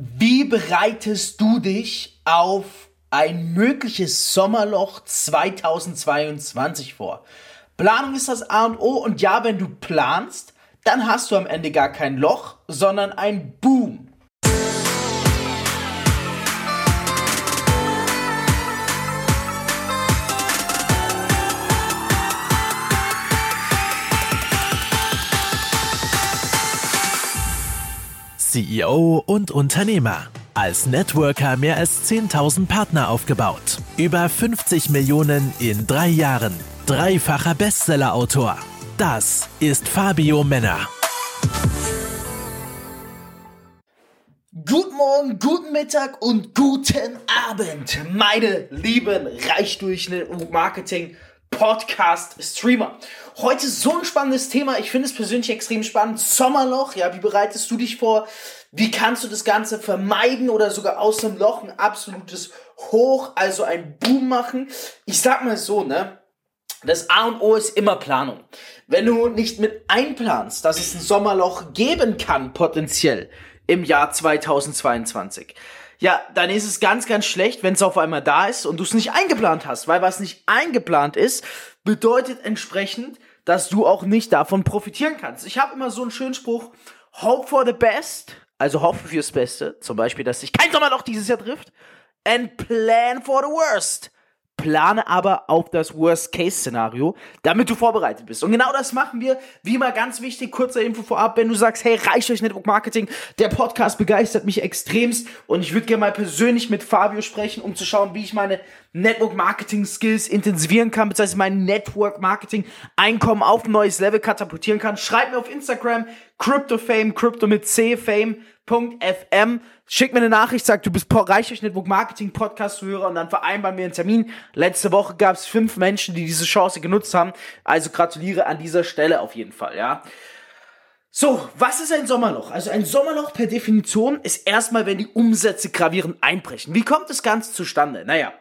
Wie bereitest du dich auf ein mögliches Sommerloch 2022 vor? Planung ist das A und O und ja, wenn du planst, dann hast du am Ende gar kein Loch, sondern ein Boom. CEO und Unternehmer. Als Networker mehr als 10.000 Partner aufgebaut. Über 50 Millionen in drei Jahren. Dreifacher Bestsellerautor. Das ist Fabio Männer. Guten Morgen, guten Mittag und guten Abend, meine lieben Reichdurchschnitt und Marketing Podcast-Streamer. Heute so ein spannendes Thema. Ich finde es persönlich extrem spannend. Sommerloch, ja, wie bereitest du dich vor? Wie kannst du das Ganze vermeiden oder sogar aus dem Loch ein absolutes Hoch, also ein Boom machen? Ich sag mal so, ne? Das A und O ist immer Planung. Wenn du nicht mit einplanst, dass es ein Sommerloch geben kann, potenziell im Jahr 2022, ja, dann ist es ganz, ganz schlecht, wenn es auf einmal da ist und du es nicht eingeplant hast. Weil was nicht eingeplant ist, bedeutet entsprechend, dass du auch nicht davon profitieren kannst. Ich habe immer so einen schönen Spruch, hope for the best, also hoffe fürs Beste, zum Beispiel, dass sich kein Sommerloch dieses Jahr trifft, and plan for the worst plane aber auf das Worst-Case-Szenario, damit du vorbereitet bist. Und genau das machen wir. Wie immer ganz wichtig, kurze Info vorab, wenn du sagst, hey, reicht euch Network Marketing, der Podcast begeistert mich extremst und ich würde gerne mal persönlich mit Fabio sprechen, um zu schauen, wie ich meine Network Marketing Skills intensivieren kann, beziehungsweise mein Network Marketing Einkommen auf ein neues Level katapultieren kann. Schreib mir auf Instagram, CryptoFame, Crypto mit C, Fame.fm. Schick mir eine Nachricht, sag, du bist reich durch Network Marketing Podcast Hörer und dann vereinbaren wir einen Termin. Letzte Woche gab es fünf Menschen, die diese Chance genutzt haben. Also gratuliere an dieser Stelle auf jeden Fall, ja. So, was ist ein Sommerloch? Also ein Sommerloch per Definition ist erstmal, wenn die Umsätze gravierend einbrechen. Wie kommt das Ganze zustande? Naja,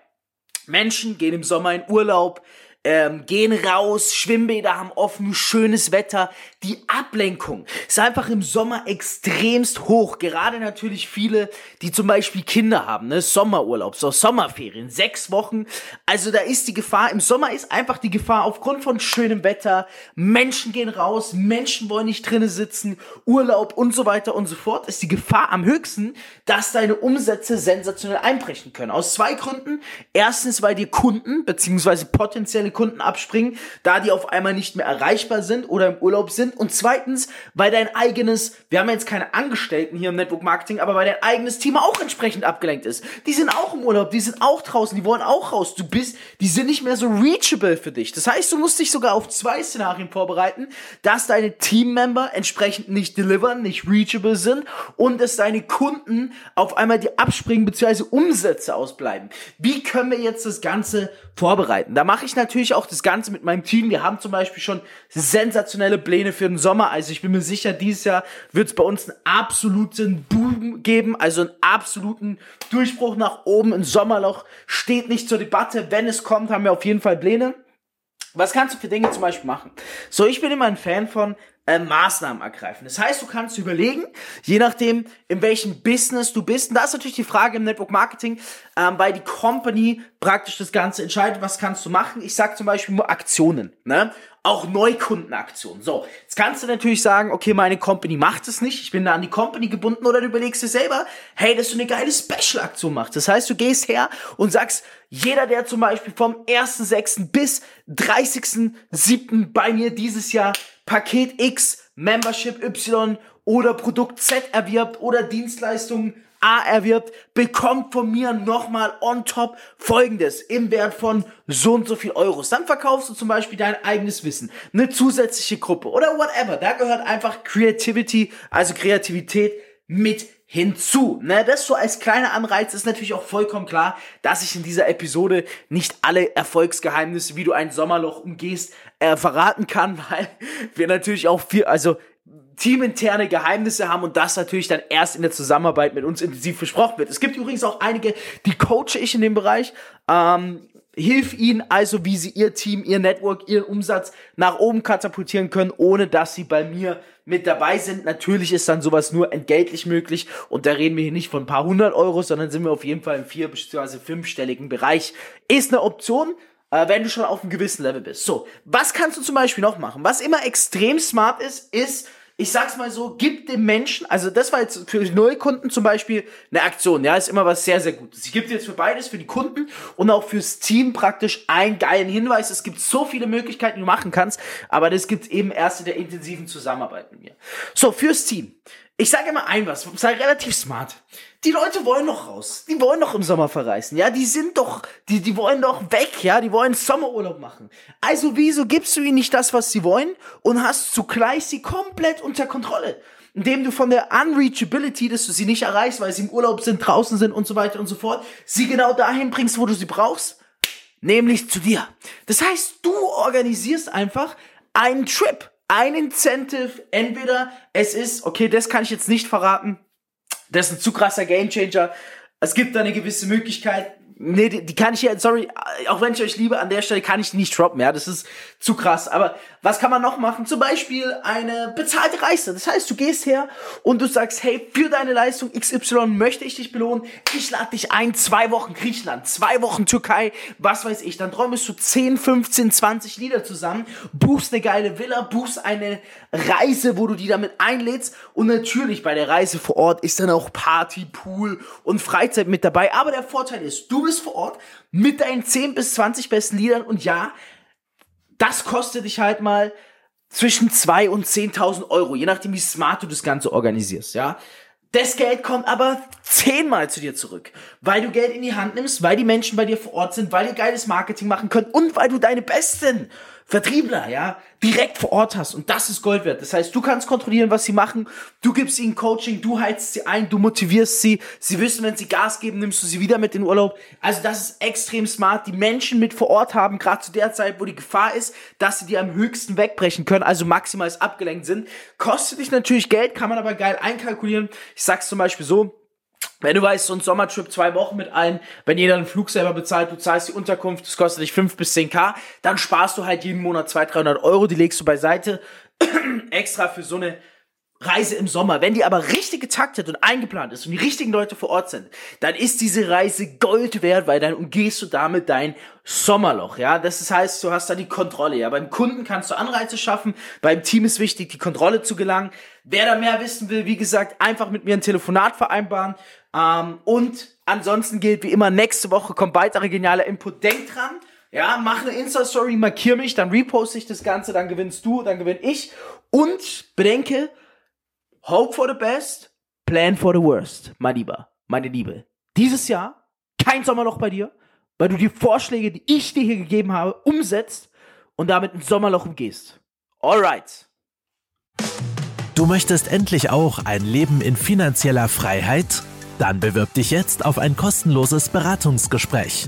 Menschen gehen im Sommer in Urlaub, ähm, gehen raus, Schwimmbäder haben offen, schönes Wetter. Die Ablenkung ist einfach im Sommer extremst hoch. Gerade natürlich viele, die zum Beispiel Kinder haben, ne? Sommerurlaub, so Sommerferien, sechs Wochen. Also da ist die Gefahr, im Sommer ist einfach die Gefahr aufgrund von schönem Wetter. Menschen gehen raus, Menschen wollen nicht drinnen sitzen, Urlaub und so weiter und so fort. Ist die Gefahr am höchsten, dass deine Umsätze sensationell einbrechen können. Aus zwei Gründen. Erstens, weil dir Kunden beziehungsweise potenzielle Kunden abspringen, da die auf einmal nicht mehr erreichbar sind oder im Urlaub sind. Und zweitens, weil dein eigenes, wir haben jetzt keine Angestellten hier im Network Marketing, aber weil dein eigenes Team auch entsprechend abgelenkt ist. Die sind auch im Urlaub, die sind auch draußen, die wollen auch raus. Du bist, die sind nicht mehr so reachable für dich. Das heißt, du musst dich sogar auf zwei Szenarien vorbereiten, dass deine Teammember entsprechend nicht delivern, nicht reachable sind und dass deine Kunden auf einmal die abspringen bzw. Umsätze ausbleiben. Wie können wir jetzt das Ganze vorbereiten? Da mache ich natürlich natürlich auch das Ganze mit meinem Team. Wir haben zum Beispiel schon sensationelle Pläne für den Sommer. Also ich bin mir sicher, dieses Jahr wird es bei uns einen absoluten Boom geben, also einen absoluten Durchbruch nach oben. Ein Sommerloch steht nicht zur Debatte. Wenn es kommt, haben wir auf jeden Fall Pläne. Was kannst du für Dinge zum Beispiel machen? So, ich bin immer ein Fan von äh, Maßnahmen ergreifen. Das heißt, du kannst überlegen, je nachdem, in welchem Business du bist. Und da ist natürlich die Frage im Network Marketing, ähm, weil die Company praktisch das Ganze entscheidet, was kannst du machen. Ich sag zum Beispiel nur Aktionen, ne? Auch Neukundenaktionen. So, jetzt kannst du natürlich sagen, okay, meine Company macht es nicht, ich bin da an die Company gebunden, oder du überlegst dir selber, hey, dass du eine geile Special-Aktion machst. Das heißt, du gehst her und sagst, jeder, der zum Beispiel vom 1.6. bis 30.7. bei mir dieses Jahr Paket X, Membership Y oder Produkt Z erwirbt oder Dienstleistungen A erwirbt, bekommt von mir nochmal on top folgendes im Wert von so und so viel Euros. Dann verkaufst du zum Beispiel dein eigenes Wissen, eine zusätzliche Gruppe oder whatever. Da gehört einfach Creativity, also Kreativität mit hinzu. Ne, das so als kleiner Anreiz ist natürlich auch vollkommen klar, dass ich in dieser Episode nicht alle Erfolgsgeheimnisse, wie du ein Sommerloch umgehst, äh, verraten kann, weil wir natürlich auch viel, also teaminterne Geheimnisse haben und das natürlich dann erst in der Zusammenarbeit mit uns intensiv besprochen wird. Es gibt übrigens auch einige, die coache ich in dem Bereich. Ähm, Hilf ihnen also, wie sie ihr Team, ihr Network, ihren Umsatz nach oben katapultieren können, ohne dass sie bei mir mit dabei sind. Natürlich ist dann sowas nur entgeltlich möglich und da reden wir hier nicht von ein paar hundert Euro, sondern sind wir auf jeden Fall im vier- bzw. fünfstelligen Bereich. Ist eine Option, äh, wenn du schon auf einem gewissen Level bist. So, was kannst du zum Beispiel noch machen? Was immer extrem smart ist, ist ich sag's mal so, gib dem Menschen, also das war jetzt für Neukunden zum Beispiel eine Aktion, ja, ist immer was sehr, sehr Gutes. Ich gebe jetzt für beides, für die Kunden und auch fürs Team praktisch einen geilen Hinweis. Es gibt so viele Möglichkeiten, die du machen kannst, aber das gibt's eben erst in der intensiven Zusammenarbeit mit mir. So, fürs Team. Ich sage immer ein was, sei relativ smart. Die Leute wollen noch raus. Die wollen doch im Sommer verreisen. Ja, die sind doch, die, die wollen doch weg. Ja, die wollen Sommerurlaub machen. Also wieso gibst du ihnen nicht das, was sie wollen und hast zugleich sie komplett unter Kontrolle? Indem du von der Unreachability, dass du sie nicht erreichst, weil sie im Urlaub sind, draußen sind und so weiter und so fort, sie genau dahin bringst, wo du sie brauchst. Nämlich zu dir. Das heißt, du organisierst einfach einen Trip ein Incentive, entweder es ist, okay, das kann ich jetzt nicht verraten, das ist ein zu krasser Gamechanger. Es gibt da eine gewisse Möglichkeit, Nee, die, die kann ich ja, sorry, auch wenn ich euch liebe, an der Stelle kann ich die nicht droppen, ja, das ist zu krass. Aber was kann man noch machen? Zum Beispiel eine bezahlte Reise. Das heißt, du gehst her und du sagst, hey, für deine Leistung XY möchte ich dich belohnen. Ich lade dich ein, zwei Wochen Griechenland, zwei Wochen Türkei, was weiß ich. Dann träumst du 10, 15, 20 Lieder zusammen, buchst eine geile Villa, buchst eine Reise, wo du die damit einlädst. Und natürlich bei der Reise vor Ort ist dann auch Party, Pool und Freizeit mit dabei. Aber der Vorteil ist, du bist vor Ort mit deinen 10 bis 20 besten Liedern und ja, das kostet dich halt mal zwischen 2 und 10.000 Euro, je nachdem, wie smart du das Ganze organisierst, ja. Das Geld kommt aber zehnmal zu dir zurück, weil du Geld in die Hand nimmst, weil die Menschen bei dir vor Ort sind, weil die geiles Marketing machen können und weil du deine besten Vertriebler, ja, direkt vor Ort hast. Und das ist Gold wert. Das heißt, du kannst kontrollieren, was sie machen. Du gibst ihnen Coaching, du heizt sie ein, du motivierst sie. Sie wissen, wenn sie Gas geben, nimmst du sie wieder mit in den Urlaub. Also das ist extrem smart. Die Menschen mit vor Ort haben, gerade zu der Zeit, wo die Gefahr ist, dass sie dir am höchsten wegbrechen können, also maximal abgelenkt sind. Kostet dich natürlich Geld, kann man aber geil einkalkulieren. Ich sag's zum Beispiel so, wenn du weißt, so ein Sommertrip zwei Wochen mit ein, wenn jeder einen Flug selber bezahlt, du zahlst die Unterkunft, das kostet dich fünf bis zehn k dann sparst du halt jeden Monat 200, 300 Euro, die legst du beiseite, extra für so eine Reise im Sommer. Wenn die aber richtig getaktet und eingeplant ist und die richtigen Leute vor Ort sind, dann ist diese Reise Gold wert, weil dann umgehst du damit dein Sommerloch, ja. Das heißt, du hast da die Kontrolle, ja. Beim Kunden kannst du Anreize schaffen, beim Team ist wichtig, die Kontrolle zu gelangen. Wer da mehr wissen will, wie gesagt, einfach mit mir ein Telefonat vereinbaren. Ähm, und ansonsten gilt wie immer, nächste Woche kommt weiterer genialer Input. Denk dran, ja, mach eine Insta-Story, markier mich, dann reposte ich das Ganze, dann gewinnst du, dann gewinn ich. Und bedenke, hope for the best, plan for the worst, mein Lieber, meine Liebe. Dieses Jahr kein Sommerloch bei dir, weil du die Vorschläge, die ich dir hier gegeben habe, umsetzt und damit ins Sommerloch umgehst. Alright. Du möchtest endlich auch ein Leben in finanzieller Freiheit? Dann bewirb dich jetzt auf ein kostenloses Beratungsgespräch